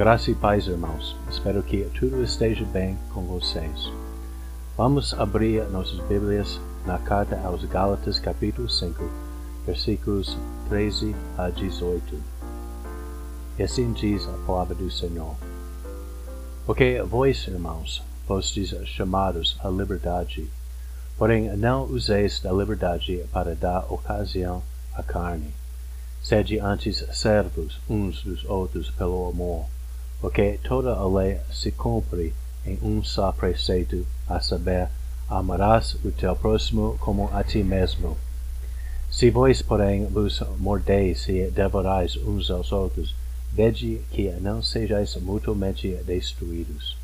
Graça e paz, irmãos. Espero que tudo esteja bem com vocês. Vamos abrir nossas Bíblias na carta aos Gálatas, capítulo 5, versículos 13 a 18. E assim diz a palavra do Senhor. Porque vós, irmãos, fostes chamados à liberdade, porém não useis da liberdade para dar ocasião à carne. Sede antes servos uns dos outros pelo amor porque toda a lei se cumpre em um só preceito, a saber, amarás o teu próximo como a ti mesmo. Se vós, porém, vos mordeis e devorais uns aos outros, vede que não sejais mutuamente destruídos.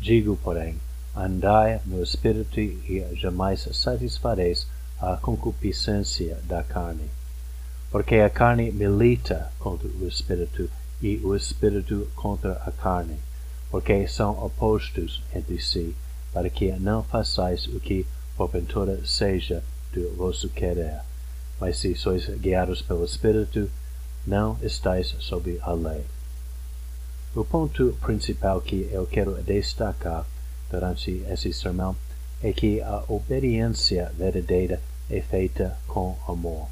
Digo, porém, andai no Espírito e jamais satisfareis a concupiscência da carne. Porque a carne milita contra o Espírito, e o espírito contra a carne, porque são opostos entre si, para que não façais o que porventura seja do vosso querer. Mas se sois guiados pelo Espírito, não estáis sob a lei. O ponto principal que eu quero destacar durante esse sermão é que a obediência verdadeira é feita com amor.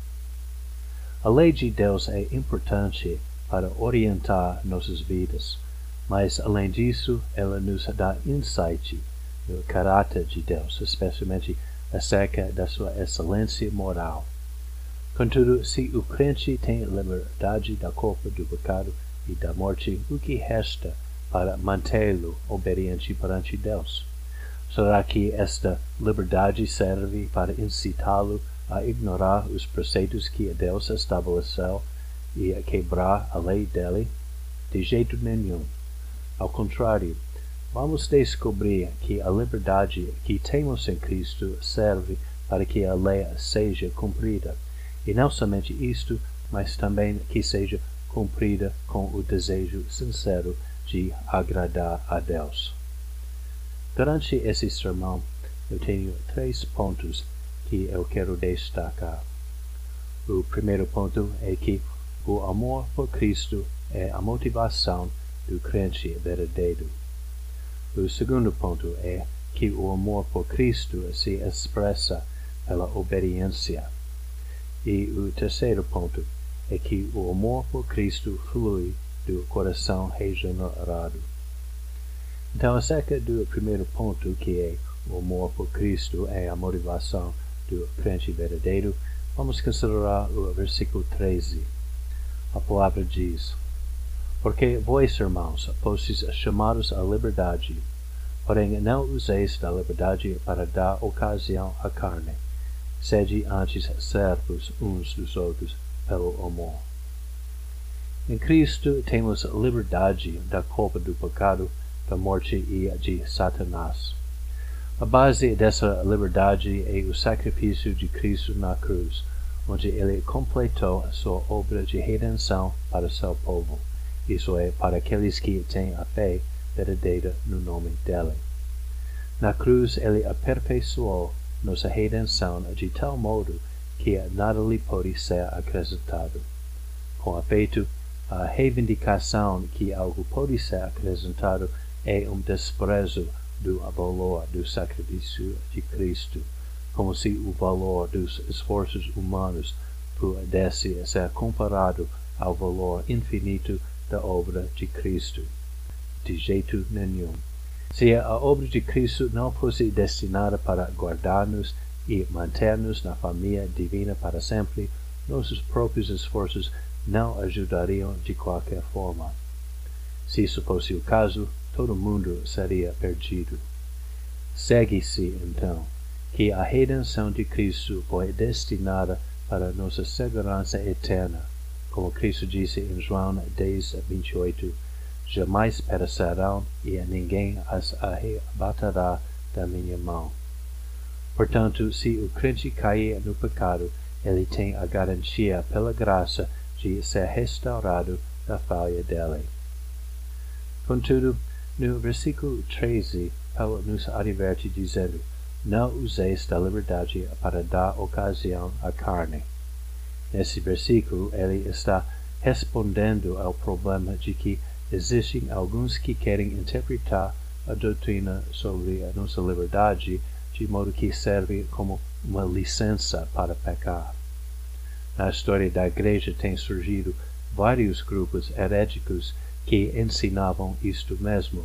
A lei de Deus é importante para orientar nossas vidas, mas além disso, ela nos dá insight do caráter de Deus, especialmente acerca da sua excelência moral. Contudo, se o crente tem liberdade da culpa do pecado e da morte, o que resta para mantê-lo obediente perante Deus? Será que esta liberdade serve para incitá-lo a ignorar os preceitos que Deus estabeleceu e a quebrar a lei dele? De jeito nenhum. Ao contrário, vamos descobrir que a liberdade que temos em Cristo serve para que a lei seja cumprida, e não somente isto, mas também que seja cumprida com o desejo sincero de agradar a Deus. Durante esse sermão, eu tenho três pontos que eu quero destacar. O primeiro ponto é que o amor por Cristo é a motivação do crente verdadeiro. O segundo ponto é que o amor por Cristo se expressa pela obediência. E o terceiro ponto é que o amor por Cristo flui do coração regenerado. Então, acerca do primeiro ponto, que é o amor por Cristo é a motivação do crente verdadeiro, vamos considerar o versículo 13. Palavra diz: Porque vós, irmãos, fostes chamados à liberdade, porém não useis da liberdade para dar ocasião à carne. Sede antes servos uns dos outros pelo amor. Em Cristo temos liberdade da culpa do pecado, da morte e de Satanás. A base dessa liberdade é o sacrifício de Cristo na cruz, onde ele completou sua obra de redenção para seu povo, isso é, para aqueles que têm a fé verdadeira no nome dele. Na cruz ele aperfeiçoou nossa redenção de tal modo que nada lhe pode ser acrescentado. Com efeito, a reivindicação que algo pode ser acrescentado é um desprezo do valor do sacrifício de Cristo como se o valor dos esforços humanos pudesse ser comparado ao valor infinito da obra de Cristo. De jeito nenhum. Se a obra de Cristo não fosse destinada para guardar-nos e manter-nos na família divina para sempre, nossos próprios esforços não ajudariam de qualquer forma. Se isso fosse o caso, todo mundo seria perdido. Segue-se, então, que a redenção de Cristo foi destinada para nossa segurança eterna. Como Cristo disse em João 10, 28, jamais perecerão e ninguém as arrebatará da minha mão. Portanto, se o crente cair no pecado, ele tem a garantia pela graça de ser restaurado da falha dele. Contudo, no versículo 13, Paulo nos adverte dizendo, não useis da liberdade para dar ocasião à carne. Nesse versículo, ele está respondendo ao problema de que existem alguns que querem interpretar a doutrina sobre a nossa liberdade de modo que serve como uma licença para pecar. Na história da Igreja têm surgido vários grupos heréticos que ensinavam isto mesmo.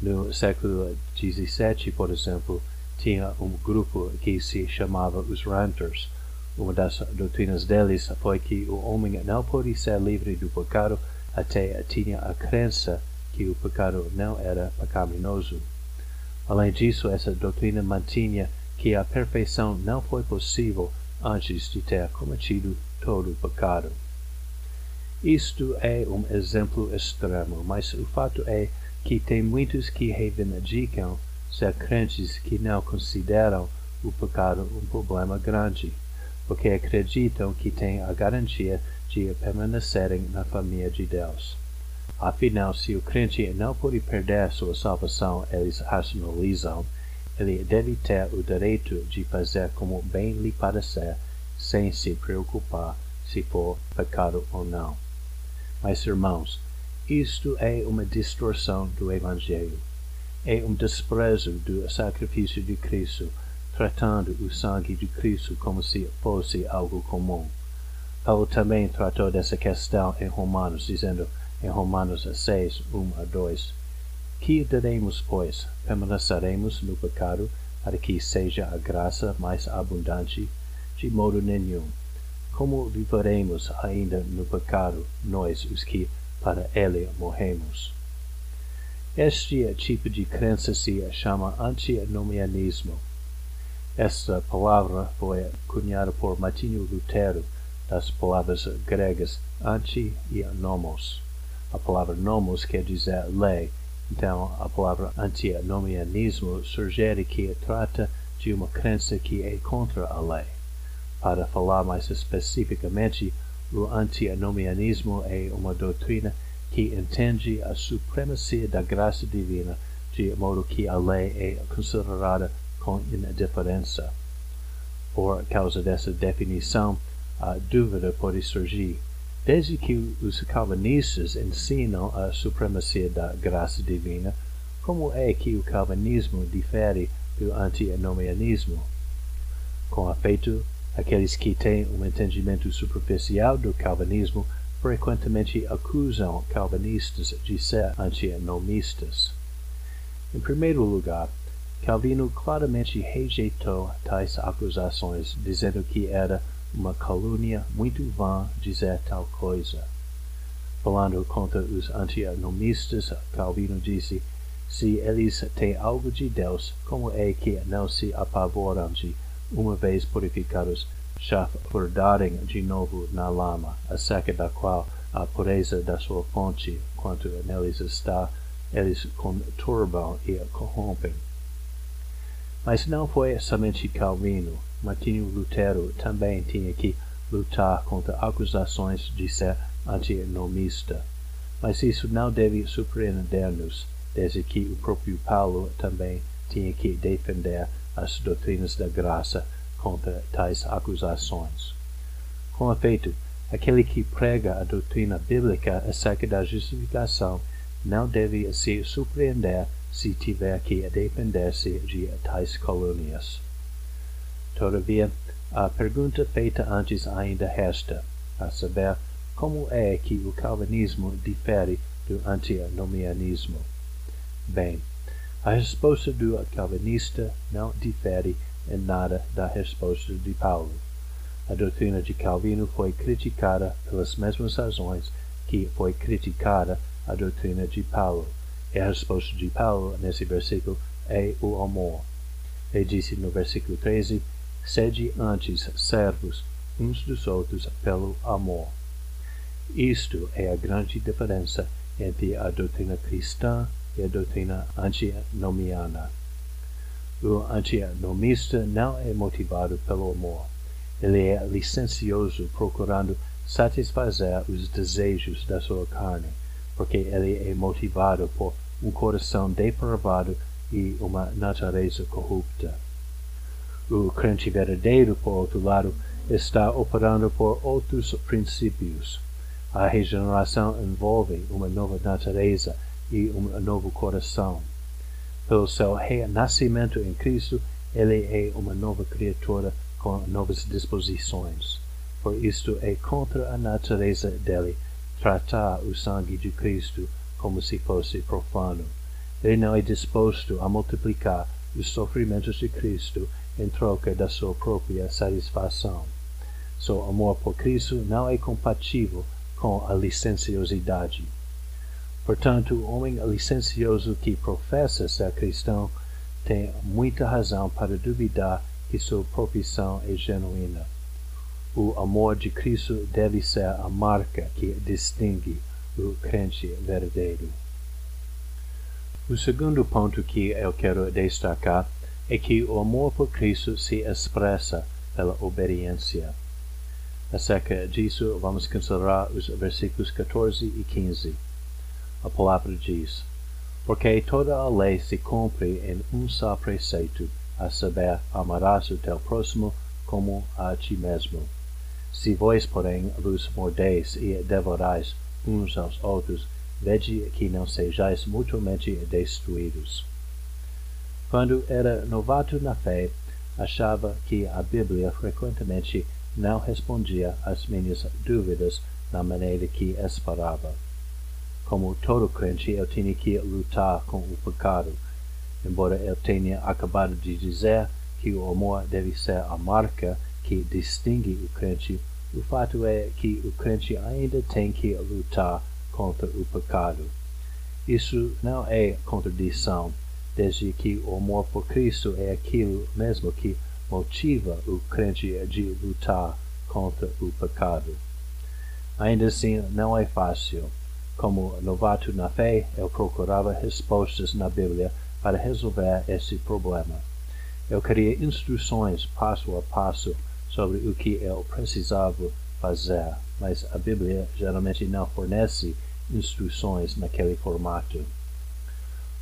No século XVII, por exemplo, tinha um grupo que se chamava os Ranters. Uma das doutrinas deles foi que o homem não pode ser livre do pecado até tinha a crença que o pecado não era pecaminoso. Além disso, essa doutrina mantinha que a perfeição não foi possível antes de ter cometido todo o pecado. Isto é um exemplo extremo, mas o fato é que tem muitos que reivindicam ser crentes que não consideram o pecado um problema grande, porque acreditam que têm a garantia de permanecerem na família de Deus. Afinal, se o crente não pode perder sua salvação, eles racionalizam, ele deve ter o direito de fazer como bem lhe parecer, sem se preocupar se for pecado ou não. Mas, irmãos, isto é uma distorção do Evangelho. É um desprezo do sacrifício de Cristo, tratando o sangue de Cristo como se fosse algo comum. Paulo também tratou dessa questão em Romanos, dizendo em Romanos 6, 1 a 2, Que daremos, pois? Permaneceremos no pecado para que seja a graça mais abundante? De modo nenhum. Como viveremos ainda no pecado, nós os que para ele morremos? Este tipo de crença se chama antinomianismo. Esta palavra foi cunhada por Martinho Lutero das palavras gregas anti e nomos. A palavra nomos quer dizer lei, então a palavra antinomianismo sugere que trata de uma crença que é contra a lei. Para falar mais especificamente, o antinomianismo é uma doutrina que entende a supremacia da graça divina de modo que a lei é considerada com indiferença. Por causa dessa definição, a dúvida pode surgir. Desde que os calvinistas ensinam a supremacia da graça divina, como é que o calvinismo difere do antinomianismo? Com efeito, aqueles que têm um entendimento superficial do calvinismo frequentemente acusam calvinistas de ser antinomistas. Em primeiro lugar, Calvino claramente rejeitou tais acusações, dizendo que era uma calúnia muito vã dizer tal coisa. Falando contra os antinomistas, Calvino disse, se eles têm algo de Deus, como é que não se apavoram de, uma vez purificados, chafurdarem de novo na lama, acerca da qual a pureza da sua fonte, quanto neles está, eles conturbam e corrompem. Mas não foi somente Calvino, Martinho Lutero também tinha que lutar contra acusações de ser antinomista. Mas isso não deve surpreender-nos, desde que o próprio Paulo também tinha que defender as doutrinas da graça contra tais acusações. Com efeito, aquele que prega a doutrina bíblica acerca da justificação não deve se surpreender se tiver que defender-se de tais calúnias. Todavia, a pergunta feita antes ainda resta, a saber, como é que o calvinismo difere do antinomianismo? Bem, a resposta do calvinista não difere em nada da resposta de Paulo. A doutrina de Calvino foi criticada pelas mesmas razões que foi criticada a doutrina de Paulo. E a resposta de Paulo nesse versículo é o amor. Ele disse no versículo 13: sede antes servos uns dos outros pelo amor. Isto é a grande diferença entre a doutrina cristã e a doutrina antinomiana. O antinomista não é motivado pelo amor. Ele é licencioso procurando satisfazer os desejos da sua carne, porque ele é motivado por um coração depravado e uma natureza corrupta. O crente verdadeiro, por outro lado, está operando por outros princípios. A regeneração envolve uma nova natureza e um novo coração. Pelo seu renascimento em Cristo, ele é uma nova criatura com novas disposições. Por isto é contra a natureza dele tratar o sangue de Cristo como se fosse profano. Ele não é disposto a multiplicar os sofrimentos de Cristo em troca da sua própria satisfação. Seu amor por Cristo não é compatível com a licenciosidade. Portanto, o homem licencioso que professa ser cristão tem muita razão para duvidar que sua profissão é genuína. O amor de Cristo deve ser a marca que distingue o crente verdadeiro. O segundo ponto que eu quero destacar é que o amor por Cristo se expressa pela obediência. Acerca disso, vamos considerar os versículos 14 e 15. A palavra diz: Porque toda a lei se cumpre em um só preceito, a saber, amarás o teu próximo como a ti mesmo. Se vós, porém, vos mordeis e devorais uns aos outros, vede que não sejais mutuamente destruídos. Quando era novato na fé, achava que a Bíblia frequentemente não respondia às minhas dúvidas na maneira que esperava. Como todo crente, eu tinha que lutar com o pecado. Embora eu tenha acabado de dizer que o amor deve ser a marca que distingue o crente, o fato é que o crente ainda tem que lutar contra o pecado. Isso não é contradição, desde que o amor por Cristo é aquilo mesmo que motiva o crente de lutar contra o pecado. Ainda assim, não é fácil. Como novato na fé, eu procurava respostas na Bíblia para resolver esse problema. Eu queria instruções passo a passo sobre o que eu precisava fazer, mas a Bíblia geralmente não fornece instruções naquele formato.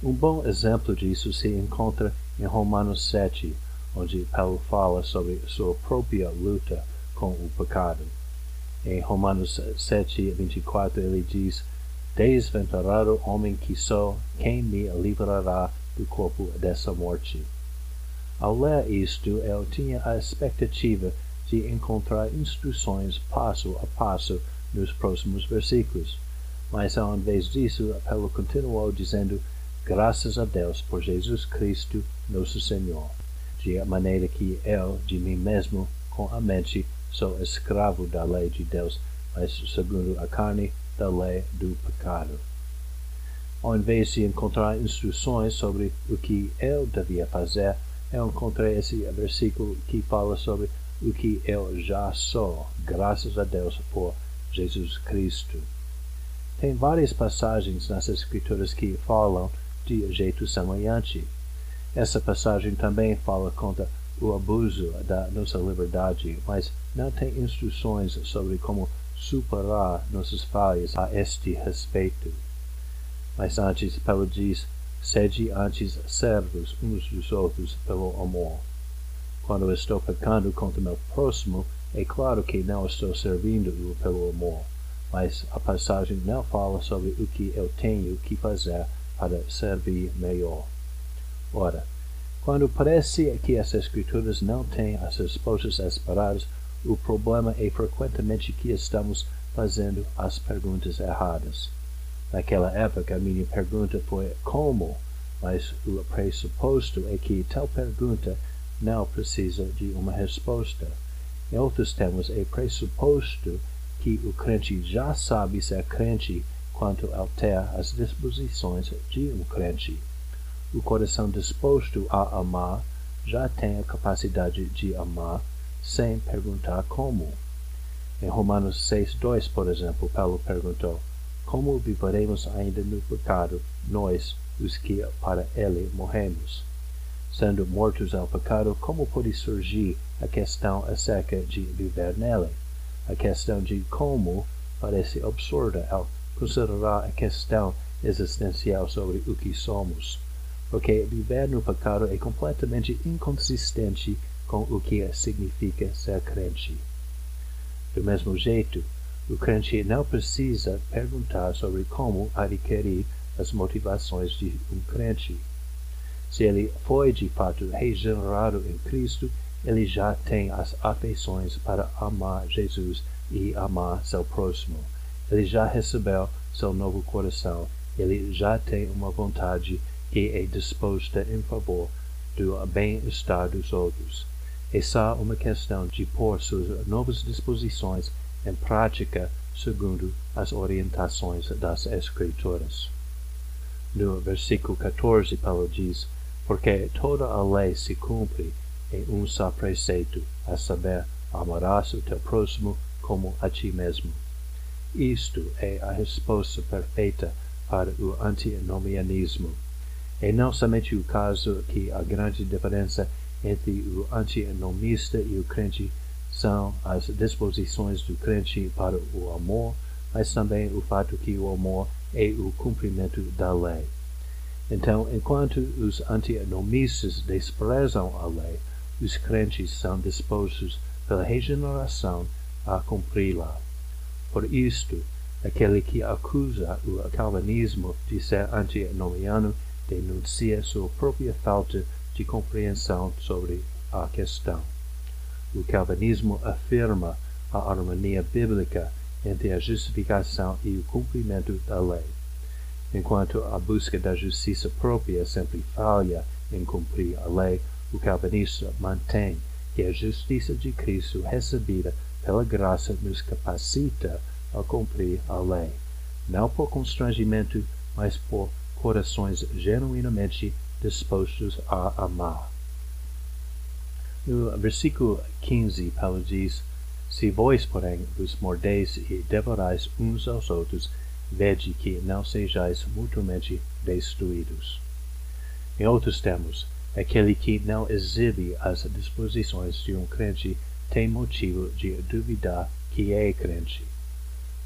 Um bom exemplo disso se encontra em Romanos 7, onde Paulo fala sobre sua própria luta com o pecado. Em Romanos 7, 24, ele diz: Desventurado homem que sou, quem me livrará do corpo dessa morte? Ao ler isto, eu tinha a expectativa de encontrar instruções passo a passo nos próximos versículos. Mas ao invés disso, Paulo continuou dizendo: Graças a Deus por Jesus Cristo, nosso Senhor, de maneira que eu, de mim mesmo, com a mente, sou escravo da lei de Deus, mas segundo a carne, da lei do pecado. Ao invés de encontrar instruções sobre o que eu devia fazer, eu encontrei esse versículo que fala sobre o que eu já sou, graças a Deus por Jesus Cristo. Tem várias passagens nas Escrituras que falam de jeito semelhante. Essa passagem também fala contra o abuso da nossa liberdade, mas não tem instruções sobre como superar nossas falhas a este respeito. Mas antes, Paulo diz, sede antes servos uns dos outros pelo amor. Quando estou pecando contra meu próximo, é claro que não estou servindo-o pelo amor, mas a passagem não fala sobre o que eu tenho que fazer para servir melhor. Ora, quando parece que as Escrituras não têm as respostas esperadas, o problema é frequentemente que estamos fazendo as perguntas erradas. Naquela época, a minha pergunta foi como, mas o pressuposto é que tal pergunta não precisa de uma resposta. Em outros termos, é pressuposto que o crente já sabe ser crente quanto altera as disposições de um crente. O coração disposto a amar já tem a capacidade de amar sem perguntar como. Em Romanos 6:2, por exemplo, Paulo perguntou: Como viveremos ainda no pecado, nós, os que para ele morremos? Sendo mortos ao pecado, como pode surgir a questão acerca de viver nele? A questão de como parece absurda ao considerar a questão existencial sobre o que somos, porque viver no pecado é completamente inconsistente com o que significa ser crente. Do mesmo jeito, O crente não precisa perguntar sobre como adquirir as motivações de um crente. Se ele foi de fato regenerado em Cristo, ele já tem as afeições para amar Jesus e amar seu próximo. Ele já recebeu seu novo coração. Ele já tem uma vontade que é disposta em favor do bem-estar dos outros. É só uma questão de pôr suas novas disposições em prática segundo as orientações das Escrituras. No versículo 14, Paulo diz: Porque toda a lei se cumpre em um só preceito, a saber, amarás o teu próximo como a ti mesmo. Isto é a resposta perfeita para o antinomianismo. É não somente o caso que a grande diferença entre o antinomista e o crente são as disposições do crente para o amor, mas também o fato que o amor é o cumprimento da lei. Então, enquanto os antinomistas desprezam a lei, os crentes são dispostos pela regeneração a cumpri-la. Por isto, aquele que acusa o calvinismo de ser antinomiano denuncia sua própria falta de compreensão sobre a questão. O calvinismo afirma a harmonia bíblica entre a justificação e o cumprimento da lei, enquanto a busca da justiça própria sempre falha em cumprir a lei, o calvinista mantém que a justiça de Cristo recebida pela graça nos capacita a cumprir a lei, não por constrangimento, mas por corações genuinamente dispostos a amar. No versículo 15, Paulo diz: Se vós, porém, vos mordeis e devorais uns aos outros, vede que não sejais mutuamente destruídos. Em outros termos, aquele que não exibe as disposições de um crente tem motivo de duvidar que é crente.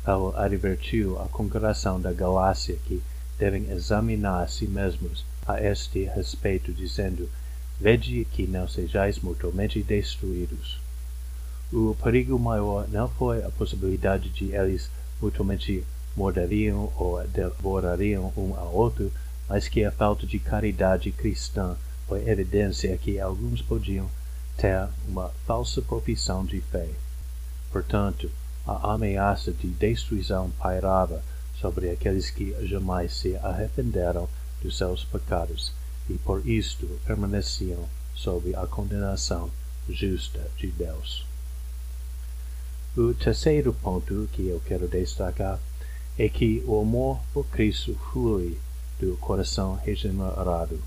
Paulo advertiu a congregação da Galácia que devem examinar a si mesmos a este respeito, dizendo: Vede que não sejais mutuamente destruídos. O perigo maior não foi a possibilidade de eles mutuamente morderiam ou devorariam um ao outro, mas que a falta de caridade cristã foi evidência que alguns podiam ter uma falsa profissão de fé. Portanto, a ameaça de destruição pairava sobre aqueles que jamais se arrependeram dos seus pecados e por isto permaneciam sob a condenação justa de Deus. O terceiro ponto que eu quero destacar é que o amor por Cristo flui do coração regenerado.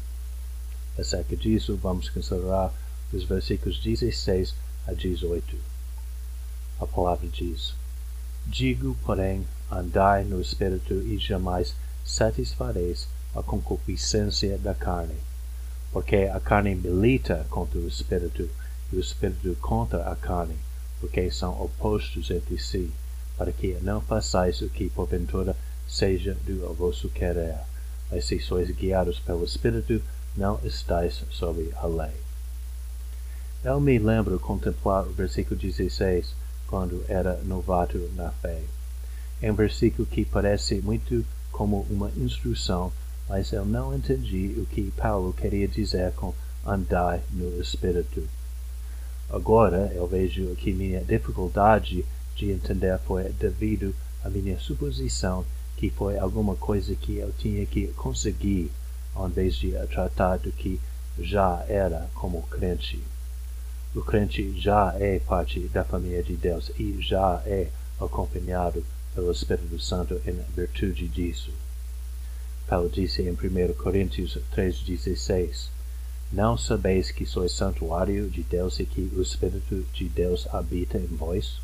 Acerca disso, vamos considerar os versículos 16 a 18. A palavra diz: Digo, porém, andai no Espírito e jamais satisfareis a concupiscência da carne, porque a carne milita contra o espírito e o espírito contra a carne, porque são opostos entre si, para que não façais o que porventura seja do vosso querer. Mas se sois guiados pelo espírito, não estáis sob a lei. Eu me lembro contemplar o versículo 16 quando era novato na fé. É um versículo que parece muito como uma instrução mas eu não entendi o que Paulo queria dizer com andar no Espírito. Agora eu vejo que minha dificuldade de entender foi devido à minha suposição que foi alguma coisa que eu tinha que conseguir, ao invés de tratar do que já era como crente. O crente já é parte da família de Deus e já é acompanhado pelo Espírito Santo em virtude disso. Paulo disse em 1 Coríntios 3,16: Não sabeis que sois santuário de Deus e que o Espírito de Deus habita em vós?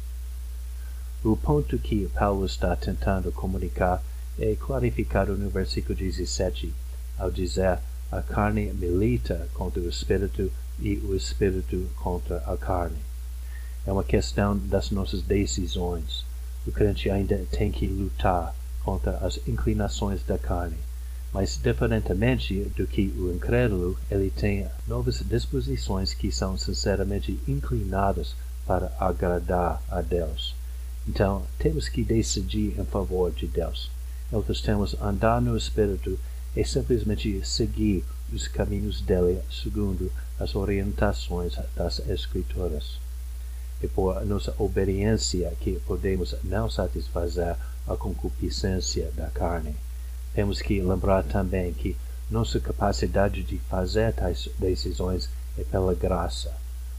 O ponto que Paulo está tentando comunicar é clarificado no versículo 17, ao dizer: A carne milita contra o Espírito e o Espírito contra a carne. É uma questão das nossas decisões. O crente ainda tem que lutar contra as inclinações da carne mas diferentemente do que o incrédulo, ele tem novas disposições que são sinceramente inclinadas para agradar a Deus. Então, temos que decidir em favor de Deus. Em outros termos, andar no Espírito é simplesmente seguir os caminhos dele segundo as orientações das Escrituras. É por nossa obediência que podemos não satisfazer a concupiscência da carne. Temos que lembrar também que nossa capacidade de fazer tais decisões é pela graça.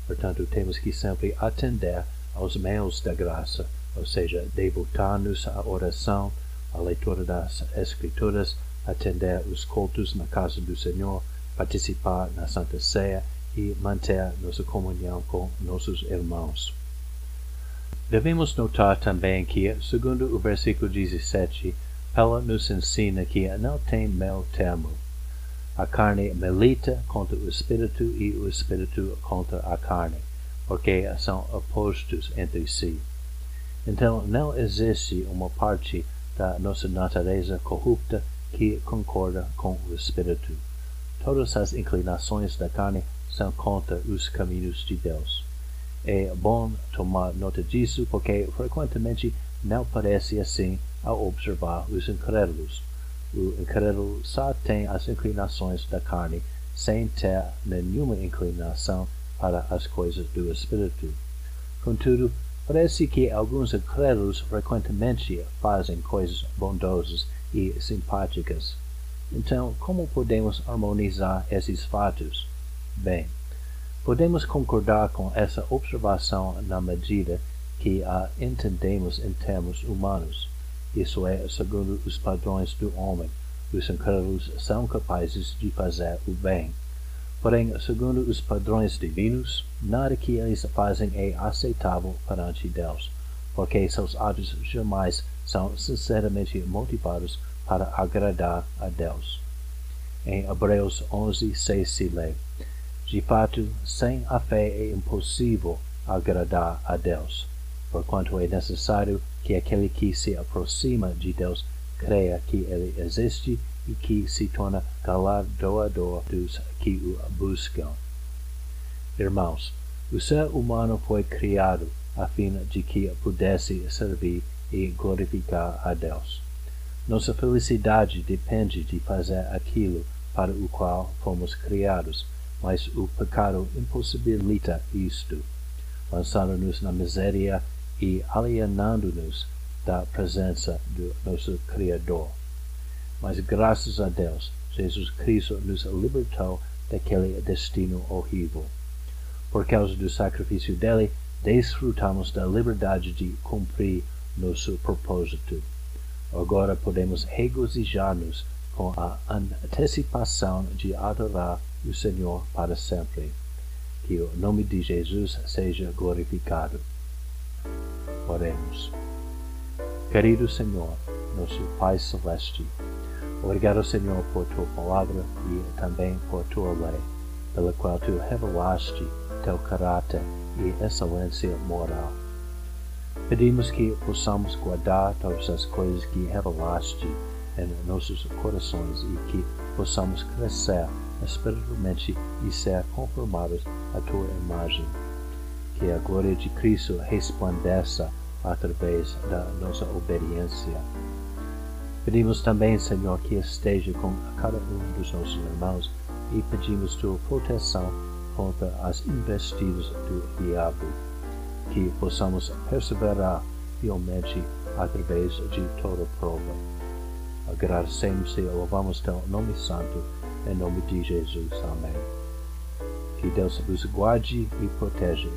Portanto, temos que sempre atender aos meios da graça, ou seja, devotar-nos à oração, à leitura das Escrituras, atender os cultos na casa do Senhor, participar na Santa Ceia e manter nossa comunhão com nossos irmãos. Devemos notar também que, segundo o versículo 17, ela nos ensina que não tem meio termo. A carne milita contra o espírito e o espírito contra a carne, porque são opostos entre si. Então, não existe uma parte da nossa natureza corrupta que concorda com o espírito. Todas as inclinações da carne são contra os caminhos de Deus. É bom tomar nota disso porque frequentemente não parece assim ao observar os incrédulos. O incrédulo só tem as inclinações da carne, sem ter nenhuma inclinação para as coisas do Espírito. Contudo, parece que alguns incrédulos frequentemente fazem coisas bondosas e simpáticas. Então, como podemos harmonizar esses fatos? Bem, podemos concordar com essa observação na medida que a entendemos em termos humanos isso é, segundo os padrões do homem, os incrédulos são capazes de fazer o bem. Porém, segundo os padrões divinos, nada que eles fazem é aceitável perante Deus, porque seus atos jamais são sinceramente motivados para agradar a Deus. Em Hebreus 11, 6 se lê, De fato, sem a fé é impossível agradar a Deus, porquanto é necessário que aquele que se aproxima de Deus creia que ele existe e que se torna galardoador dos que o buscam. Irmãos, o ser humano foi criado a fim de que pudesse servir e glorificar a Deus. Nossa felicidade depende de fazer aquilo para o qual fomos criados, mas o pecado impossibilita isto, lançando-nos na miséria e alienando-nos da presença do nosso Criador. Mas graças a Deus, Jesus Cristo nos libertou daquele destino horrível. Por causa do sacrifício dele, desfrutamos da liberdade de cumprir nosso propósito. Agora podemos regozijar-nos com a antecipação de adorar o Senhor para sempre. Que o nome de Jesus seja glorificado. Oremos. Querido Senhor, nosso Pai Celeste, obrigado, Senhor, por tua palavra e também por tua lei, pela qual tu revelaste teu caráter e excelência moral. Pedimos que possamos guardar todas as coisas que revelaste em nossos corações e que possamos crescer espiritualmente e ser conformados à tua imagem que a glória de Cristo resplandeça através da nossa obediência. Pedimos também, Senhor, que esteja com cada um dos nossos irmãos e pedimos tua proteção contra as investidas do diabo, que possamos perseverar fielmente através de toda prova. Agradecemos e louvamos teu nome santo, em nome de Jesus. Amém. Que Deus vos guarde e proteja.